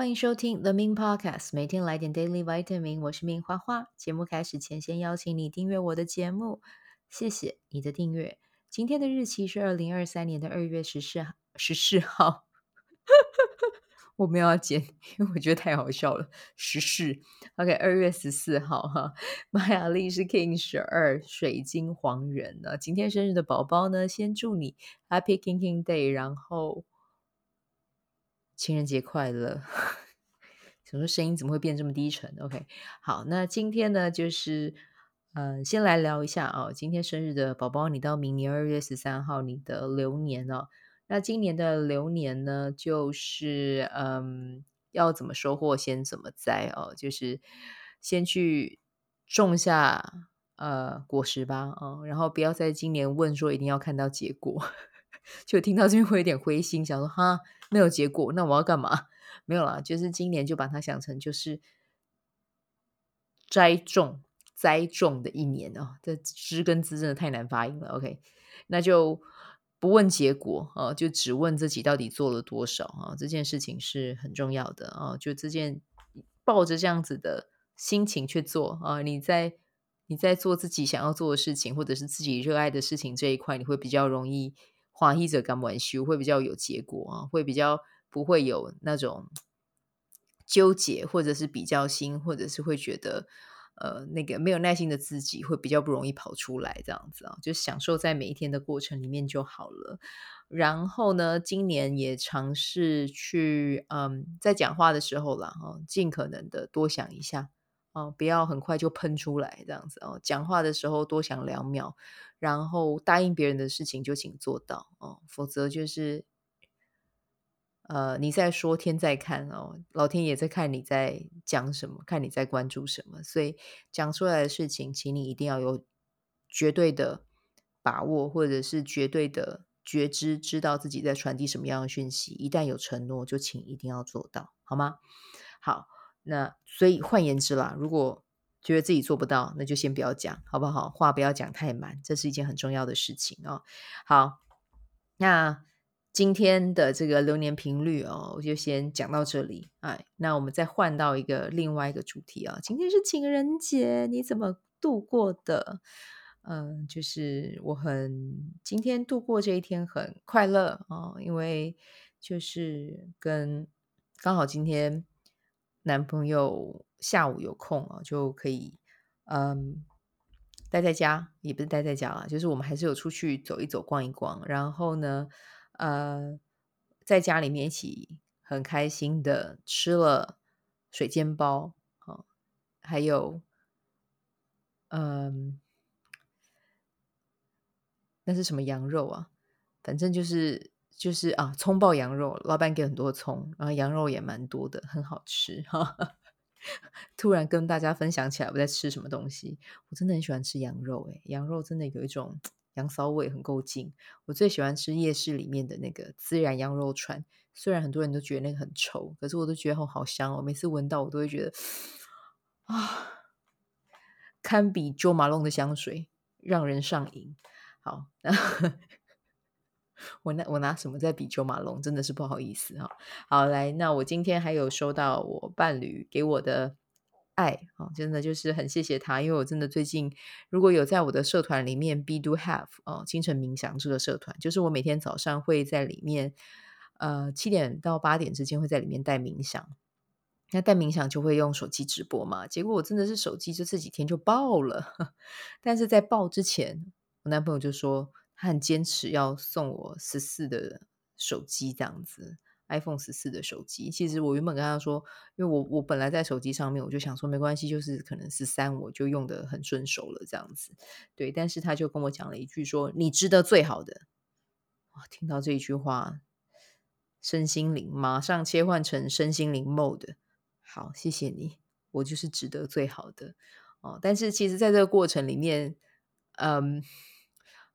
欢迎收听 The Min Podcast，每天来点 Daily Vitamin。我是 Min 花花。节目开始前，先邀请你订阅我的节目，谢谢你的订阅。今天的日期是二零二三年的二月十四，十四号。我没有要剪，因为我觉得太好笑了。十四，OK，二月十四号哈。玛雅历是 King 十二，水晶黄人呢。今天生日的宝宝呢，先祝你 Happy King King Day，然后。情人节快乐！怎么说声音怎么会变这么低沉？OK，好，那今天呢，就是呃，先来聊一下哦。今天生日的宝宝，你到明年二月十三号，你的流年哦。那今年的流年呢，就是嗯，要怎么收获，先怎么栽哦，就是先去种下呃果实吧，哦，然后不要在今年问说一定要看到结果。就听到这边会有点灰心，想说哈，没有结果，那我要干嘛？没有啦，就是今年就把它想成就是栽种、栽种的一年哦。这“枝”跟“滋”真的太难发音了。OK，那就不问结果哦，就只问自己到底做了多少啊？这件事情是很重要的啊。就这件抱着这样子的心情去做啊，你在你在做自己想要做的事情，或者是自己热爱的事情这一块，你会比较容易。花一者敢玩修会比较有结果啊，会比较不会有那种纠结，或者是比较心，或者是会觉得呃那个没有耐心的自己会比较不容易跑出来这样子啊，就享受在每一天的过程里面就好了。然后呢，今年也尝试去嗯，在讲话的时候啦，哈，尽可能的多想一下哦，不要很快就喷出来这样子哦，讲话的时候多想两秒。然后答应别人的事情就请做到哦，否则就是，呃，你在说天在看哦，老天也在看你在讲什么，看你在关注什么，所以讲出来的事情，请你一定要有绝对的把握，或者是绝对的觉知，知道自己在传递什么样的讯息。一旦有承诺，就请一定要做到，好吗？好，那所以换言之啦，如果觉得自己做不到，那就先不要讲，好不好？话不要讲太满，这是一件很重要的事情哦。好，那今天的这个流年频率哦，我就先讲到这里。哎，那我们再换到一个另外一个主题啊。今天是情人节，你怎么度过的？嗯、就是我很今天度过这一天很快乐、哦，因为就是跟刚好今天男朋友。下午有空啊，就可以嗯待在家，也不是待在家啦，就是我们还是有出去走一走、逛一逛。然后呢，呃，在家里面一起很开心的吃了水煎包，哦，还有嗯，那是什么羊肉啊？反正就是就是啊，葱爆羊肉，老板给很多葱，然后羊肉也蛮多的，很好吃哈。突然跟大家分享起来，我在吃什么东西？我真的很喜欢吃羊肉，诶，羊肉真的有一种羊骚味，很够劲。我最喜欢吃夜市里面的那个孜然羊肉串，虽然很多人都觉得那个很臭，可是我都觉得好好香哦。每次闻到，我都会觉得啊，堪比 Jo Malone 的香水，让人上瘾。好。我拿我拿什么在比丘马龙？真的是不好意思哈。好，来，那我今天还有收到我伴侣给我的爱啊，真的就是很谢谢他，因为我真的最近如果有在我的社团里面，Be Do Have 哦，清晨冥想这个社团，就是我每天早上会在里面，呃，七点到八点之间会在里面带冥想。那带冥想就会用手机直播嘛，结果我真的是手机就这几天就爆了，但是在爆之前，我男朋友就说。他很坚持要送我十四的手机，这样子，iPhone 十四的手机。其实我原本跟他说，因为我我本来在手机上面，我就想说没关系，就是可能十三我就用得很顺手了，这样子。对，但是他就跟我讲了一句说：“你值得最好的。”哇，听到这一句话，身心灵马上切换成身心灵 mode。好，谢谢你，我就是值得最好的哦。但是其实在这个过程里面，嗯。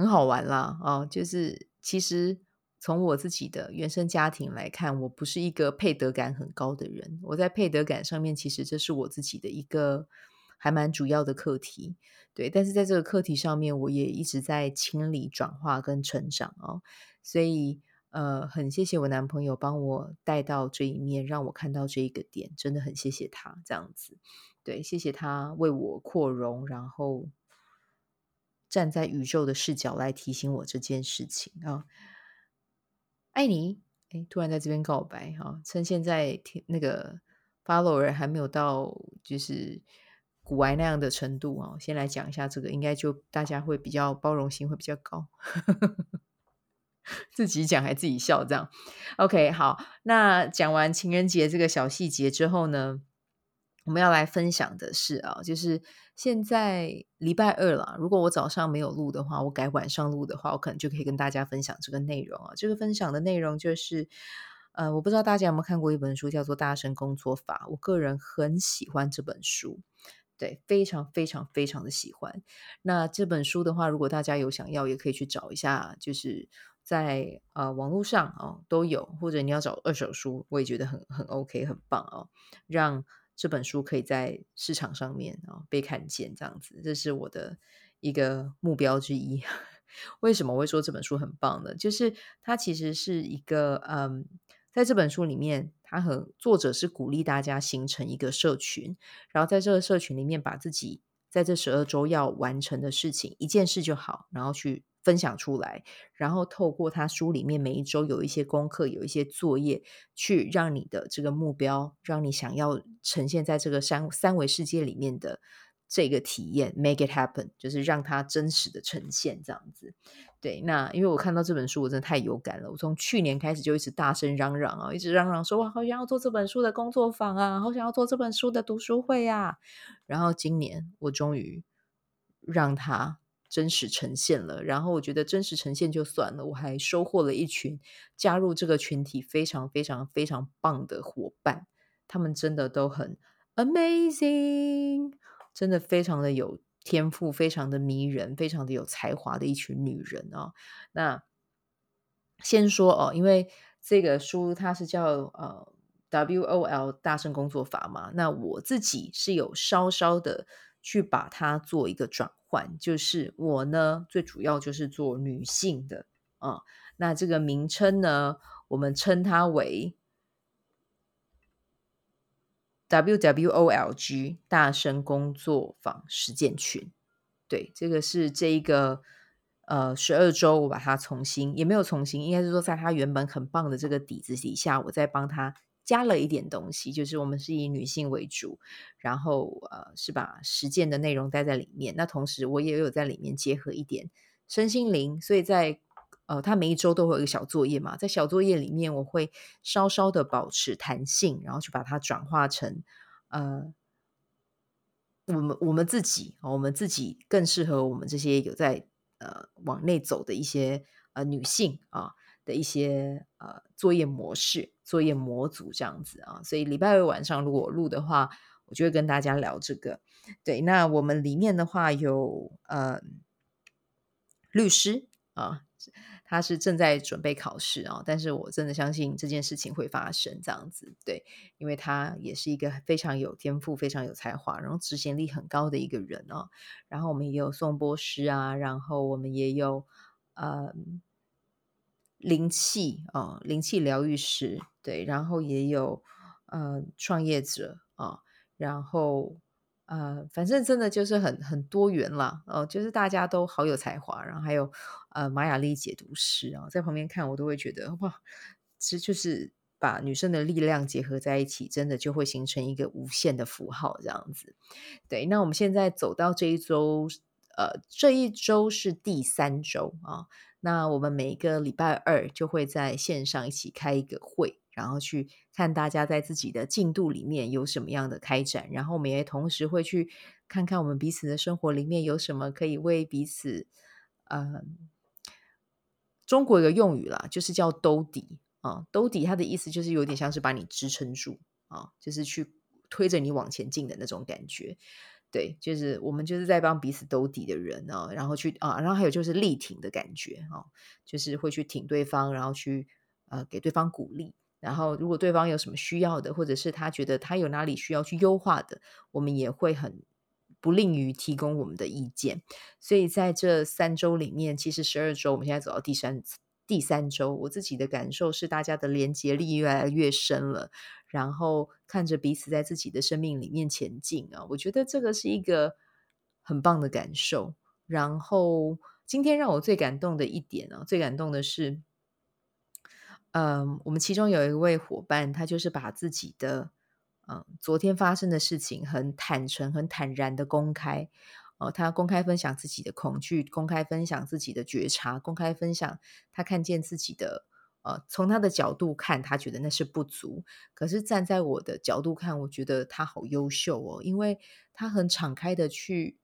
很好玩啦，哦，就是其实从我自己的原生家庭来看，我不是一个配得感很高的人。我在配得感上面，其实这是我自己的一个还蛮主要的课题，对。但是在这个课题上面，我也一直在清理、转化跟成长哦。所以，呃，很谢谢我男朋友帮我带到这一面，让我看到这一个点，真的很谢谢他这样子。对，谢谢他为我扩容，然后站在宇宙的视角来提醒我这件事情啊。爱你，哎，突然在这边告白哈，趁现在那个 follower 还没有到就是古玩那样的程度啊，先来讲一下这个，应该就大家会比较包容性会比较高。自己讲还自己笑，这样 OK 好。那讲完情人节这个小细节之后呢，我们要来分享的是啊，就是现在礼拜二了。如果我早上没有录的话，我改晚上录的话，我可能就可以跟大家分享这个内容啊。这个分享的内容就是，呃，我不知道大家有没有看过一本书，叫做《大声工作法》。我个人很喜欢这本书，对，非常非常非常的喜欢。那这本书的话，如果大家有想要，也可以去找一下，就是。在呃网络上哦都有，或者你要找二手书，我也觉得很很 OK 很棒哦，让这本书可以在市场上面啊、哦、被看见，这样子，这是我的一个目标之一。为什么我会说这本书很棒呢？就是它其实是一个嗯，在这本书里面，它和作者是鼓励大家形成一个社群，然后在这个社群里面把自己在这十二周要完成的事情一件事就好，然后去。分享出来，然后透过他书里面每一周有一些功课，有一些作业，去让你的这个目标，让你想要呈现在这个三三维世界里面的这个体验，make it happen，就是让它真实的呈现这样子。对，那因为我看到这本书，我真的太有感了。我从去年开始就一直大声嚷嚷啊，一直嚷嚷说，哇，好想要做这本书的工作坊啊，好想要做这本书的读书会啊。然后今年我终于让他。真实呈现了，然后我觉得真实呈现就算了，我还收获了一群加入这个群体非常非常非常棒的伙伴，他们真的都很 amazing，真的非常的有天赋，非常的迷人，非常的有才华的一群女人哦。那先说哦，因为这个书它是叫呃 WOL 大声工作法嘛，那我自己是有稍稍的去把它做一个转换。就是我呢，最主要就是做女性的啊、那这个名称呢，我们称它为 WWOLG 大声工作坊实践群。对，这个是这一个呃十二周，我把它重新也没有重新，应该是说在它原本很棒的这个底子底下，我再帮它。加了一点东西，就是我们是以女性为主，然后呃是把实践的内容带在里面。那同时我也有在里面结合一点身心灵，所以在呃它每一周都会有一个小作业嘛，在小作业里面我会稍稍的保持弹性，然后去把它转化成呃我们我们自己我们自己更适合我们这些有在呃往内走的一些呃女性啊。的一些呃作业模式、作业模组这样子啊，所以礼拜二晚上如果录的话，我就会跟大家聊这个。对，那我们里面的话有呃律师啊，他是正在准备考试啊，但是我真的相信这件事情会发生这样子。对，因为他也是一个非常有天赋、非常有才华，然后执行力很高的一个人哦。然后我们也有颂钵师啊，然后我们也有呃。灵气啊，灵气疗愈师对，然后也有呃创业者啊，然后呃，反正真的就是很很多元啦，哦、就是大家都好有才华，然后还有呃玛雅历解读师啊，在旁边看我都会觉得哇，其实就是把女生的力量结合在一起，真的就会形成一个无限的符号这样子。对，那我们现在走到这一周，呃，这一周是第三周啊。那我们每一个礼拜二就会在线上一起开一个会，然后去看大家在自己的进度里面有什么样的开展，然后我们也同时会去看看我们彼此的生活里面有什么可以为彼此，呃，中国有个用语啦，就是叫兜底啊，兜底它的意思就是有点像是把你支撑住啊，就是去推着你往前进的那种感觉。对，就是我们就是在帮彼此兜底的人啊，然后去啊，然后还有就是力挺的感觉啊，就是会去挺对方，然后去呃给对方鼓励，然后如果对方有什么需要的，或者是他觉得他有哪里需要去优化的，我们也会很不吝于提供我们的意见。所以在这三周里面，其实十二周，我们现在走到第三第三周，我自己的感受是，大家的连接力越来越深了，然后看着彼此在自己的生命里面前进啊，我觉得这个是一个很棒的感受。然后今天让我最感动的一点啊，最感动的是，嗯，我们其中有一位伙伴，他就是把自己的嗯昨天发生的事情很坦诚、很坦然的公开。哦，他公开分享自己的恐惧，公开分享自己的觉察，公开分享他看见自己的，呃，从他的角度看，他觉得那是不足。可是站在我的角度看，我觉得他好优秀哦，因为他很敞开的去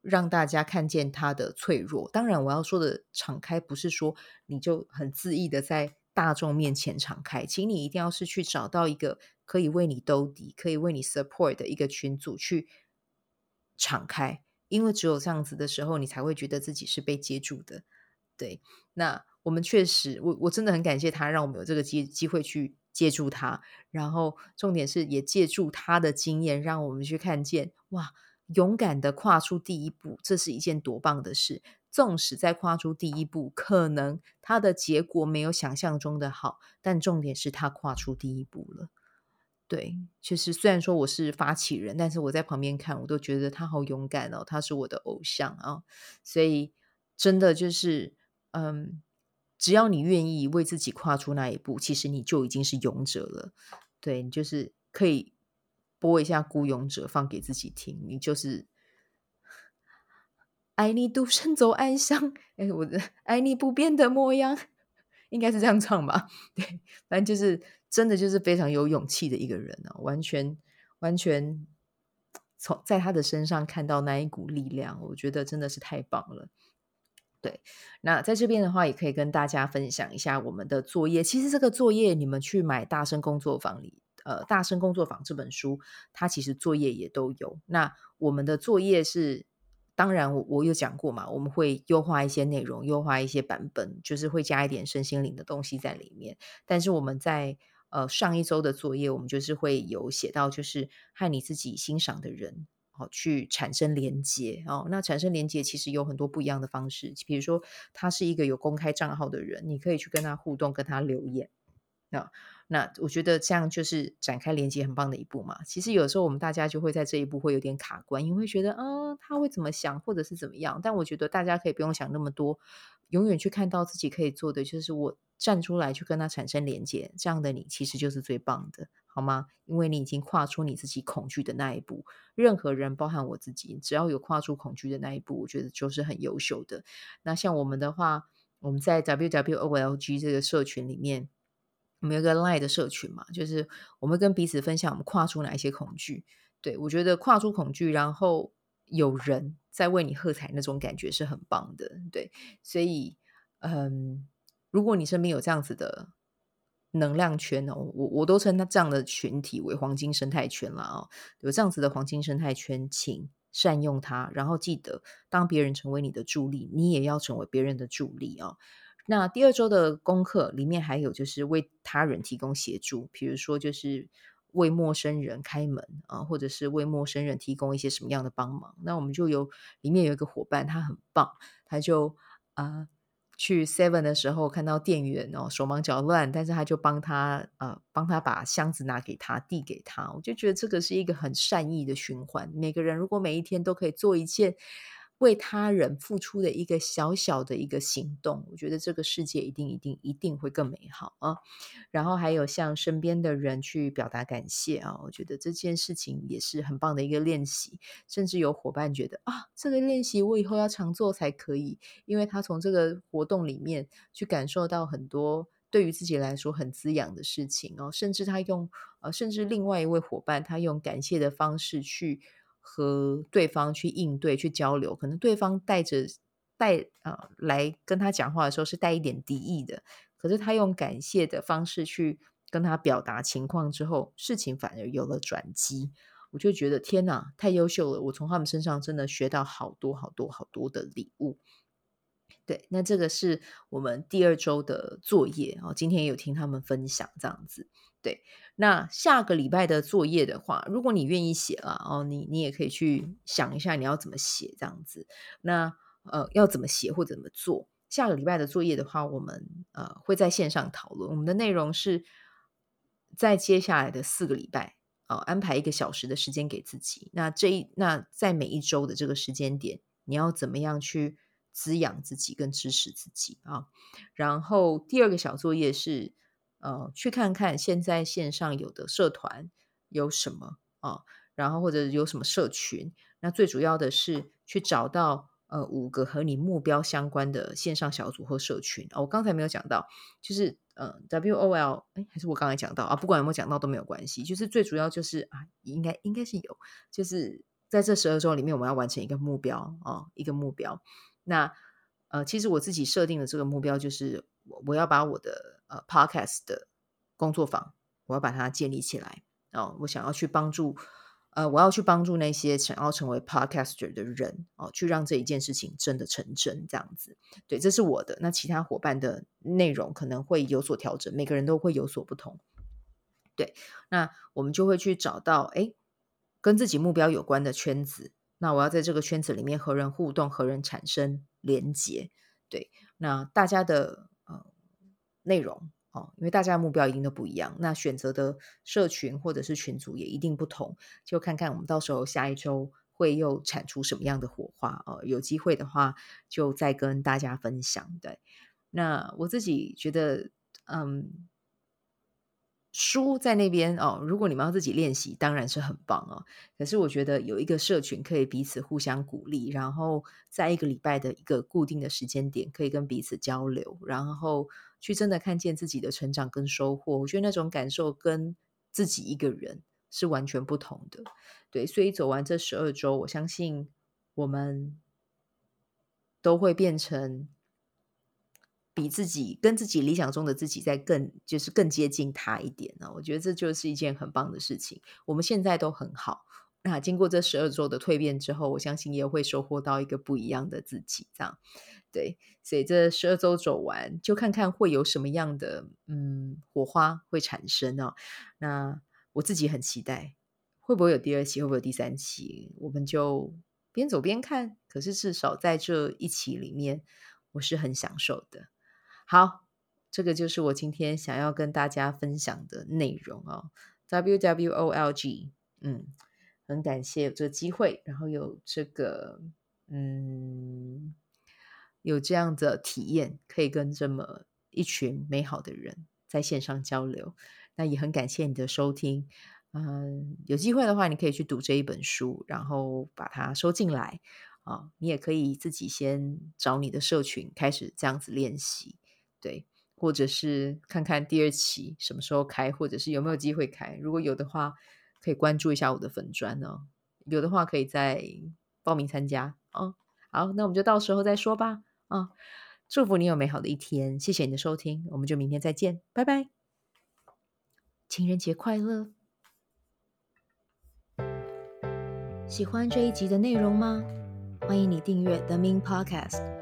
让大家看见他的脆弱。当然，我要说的敞开，不是说你就很恣意的在大众面前敞开，请你一定要是去找到一个可以为你兜底、可以为你 support 的一个群组去敞开。因为只有这样子的时候，你才会觉得自己是被接住的。对，那我们确实，我我真的很感谢他，让我们有这个机机会去接住他。然后重点是，也借助他的经验，让我们去看见，哇，勇敢的跨出第一步，这是一件多棒的事。纵使在跨出第一步，可能他的结果没有想象中的好，但重点是他跨出第一步了。对，其实虽然说我是发起人，但是我在旁边看，我都觉得他好勇敢哦，他是我的偶像啊，所以真的就是，嗯，只要你愿意为自己跨出那一步，其实你就已经是勇者了。对，你就是可以播一下《孤勇者》放给自己听，你就是爱你独身走暗巷，哎，我的爱你不变的模样，应该是这样唱吧？对，反正就是。真的就是非常有勇气的一个人啊，完全完全从在他的身上看到那一股力量，我觉得真的是太棒了。对，那在这边的话，也可以跟大家分享一下我们的作业。其实这个作业，你们去买《大声工作坊》里，呃，《大声工作坊》这本书，它其实作业也都有。那我们的作业是。当然我，我有讲过嘛，我们会优化一些内容，优化一些版本，就是会加一点身心灵的东西在里面。但是我们在呃上一周的作业，我们就是会有写到，就是和你自己欣赏的人哦去产生连接哦。那产生连接其实有很多不一样的方式，比如说他是一个有公开账号的人，你可以去跟他互动，跟他留言啊。那我觉得这样就是展开连接很棒的一步嘛。其实有时候我们大家就会在这一步会有点卡关，因为会觉得，嗯，他会怎么想，或者是怎么样。但我觉得大家可以不用想那么多，永远去看到自己可以做的，就是我站出来去跟他产生连接。这样的你其实就是最棒的，好吗？因为你已经跨出你自己恐惧的那一步。任何人，包含我自己，只要有跨出恐惧的那一步，我觉得就是很优秀的。那像我们的话，我们在 WWOLG 这个社群里面。我们有个 Line 的社群嘛，就是我们跟彼此分享我们跨出哪一些恐惧。对，我觉得跨出恐惧，然后有人在为你喝彩，那种感觉是很棒的。对，所以嗯，如果你身边有这样子的能量圈哦，我我都称它这样的群体为黄金生态圈了哦。有这样子的黄金生态圈，请善用它，然后记得，当别人成为你的助力，你也要成为别人的助力哦。那第二周的功课里面还有就是为他人提供协助，比如说就是为陌生人开门啊，或者是为陌生人提供一些什么样的帮忙。那我们就有里面有一个伙伴，他很棒，他就、呃、去 Seven 的时候看到店员哦手忙脚乱，但是他就帮他啊帮、他把箱子拿给他递给他，我就觉得这个是一个很善意的循环。每个人如果每一天都可以做一件。为他人付出的一个小小的一个行动，我觉得这个世界一定一定一定会更美好啊！然后还有向身边的人去表达感谢啊，我觉得这件事情也是很棒的一个练习。甚至有伙伴觉得啊，这个练习我以后要常做才可以，因为他从这个活动里面去感受到很多对于自己来说很滋养的事情哦。甚至他用呃，甚至另外一位伙伴他用感谢的方式去。和对方去应对、去交流，可能对方带着带啊、来跟他讲话的时候是带一点敌意的，可是他用感谢的方式去跟他表达情况之后，事情反而有了转机。我就觉得天哪，太优秀了！我从他们身上真的学到好多好多好多的礼物。对，那这个是我们第二周的作业哦，今天有听他们分享这样子。对，那下个礼拜的作业的话，如果你愿意写了哦，你你也可以去想一下你要怎么写这样子。那呃，要怎么写或怎么做？下个礼拜的作业的话，我们呃会在线上讨论。我们的内容是在接下来的四个礼拜哦、安排一个小时的时间给自己。那这一那在每一周的这个时间点，你要怎么样去滋养自己跟支持自己啊？然后第二个小作业是呃去看看现在线上有的社团有什么啊，然后或者有什么社群。那最主要的是去找到呃五个和你目标相关的线上小组或社群啊、我刚才没有讲到，就是呃 WOL 哎，还是我刚才讲到啊，不管有没有讲到都没有关系，就是最主要就是啊，应该应该是有，就是在这十二周里面，我们要完成一个目标啊、一个目标。那呃，其实我自己设定的这个目标就是我我要把我的呃 Podcast 的工作坊，我要把它建立起来哦，我想要去帮助。呃，我要去帮助那些想要成为 podcaster 的人哦，去让这一件事情真的成真，这样子。对，这是我的。那其他伙伴的内容可能会有所调整，每个人都会有所不同。对，那我们就会去找到，诶，跟自己目标有关的圈子。那我要在这个圈子里面和人互动，和人产生连结。对，那大家的呃内容。哦，因为大家的目标一定都不一样，那选择的社群或者是群组也一定不同，就看看我们到时候下一周会又产出什么样的火花哦。有机会的话，就再跟大家分享。对，那我自己觉得，嗯，书在那边哦，如果你们要自己练习，当然是很棒哦。可是我觉得有一个社群可以彼此互相鼓励，然后在一个礼拜的一个固定的时间点，可以跟彼此交流，然后。去真的看见自己的成长跟收获，我觉得那种感受跟自己一个人是完全不同的。对，所以走完这十二周，我相信我们都会变成比自己跟自己理想中的自己在更就是更接近他一点呢。我觉得这就是一件很棒的事情。我们现在都很好，那经过这十二周的蜕变之后，我相信也会收获到一个不一样的自己，这样。对，所以这十二周走完，就看看会有什么样的嗯火花会产生哦。那我自己很期待，会不会有第二期，会不会有第三期？我们就边走边看。可是至少在这一期里面，我是很享受的。好，这个就是我今天想要跟大家分享的内容哦。WWOLG，嗯，很感谢有这个机会，然后有这个嗯。有这样的体验，可以跟这么一群美好的人在线上交流，那也很感谢你的收听。嗯，有机会的话，你可以去读这一本书，然后把它收进来啊。你也可以自己先找你的社群，开始这样子练习，对，或者是看看第二期什么时候开，或者是有没有机会开。如果有的话，可以关注一下我的粉专哦。有的话，可以再报名参加哦。好，那我们就到时候再说吧。啊、哦！祝福你有美好的一天，谢谢你的收听，我们就明天再见，拜拜！情人节快乐！喜欢这一集的内容吗？欢迎你订阅 The Min Podcast，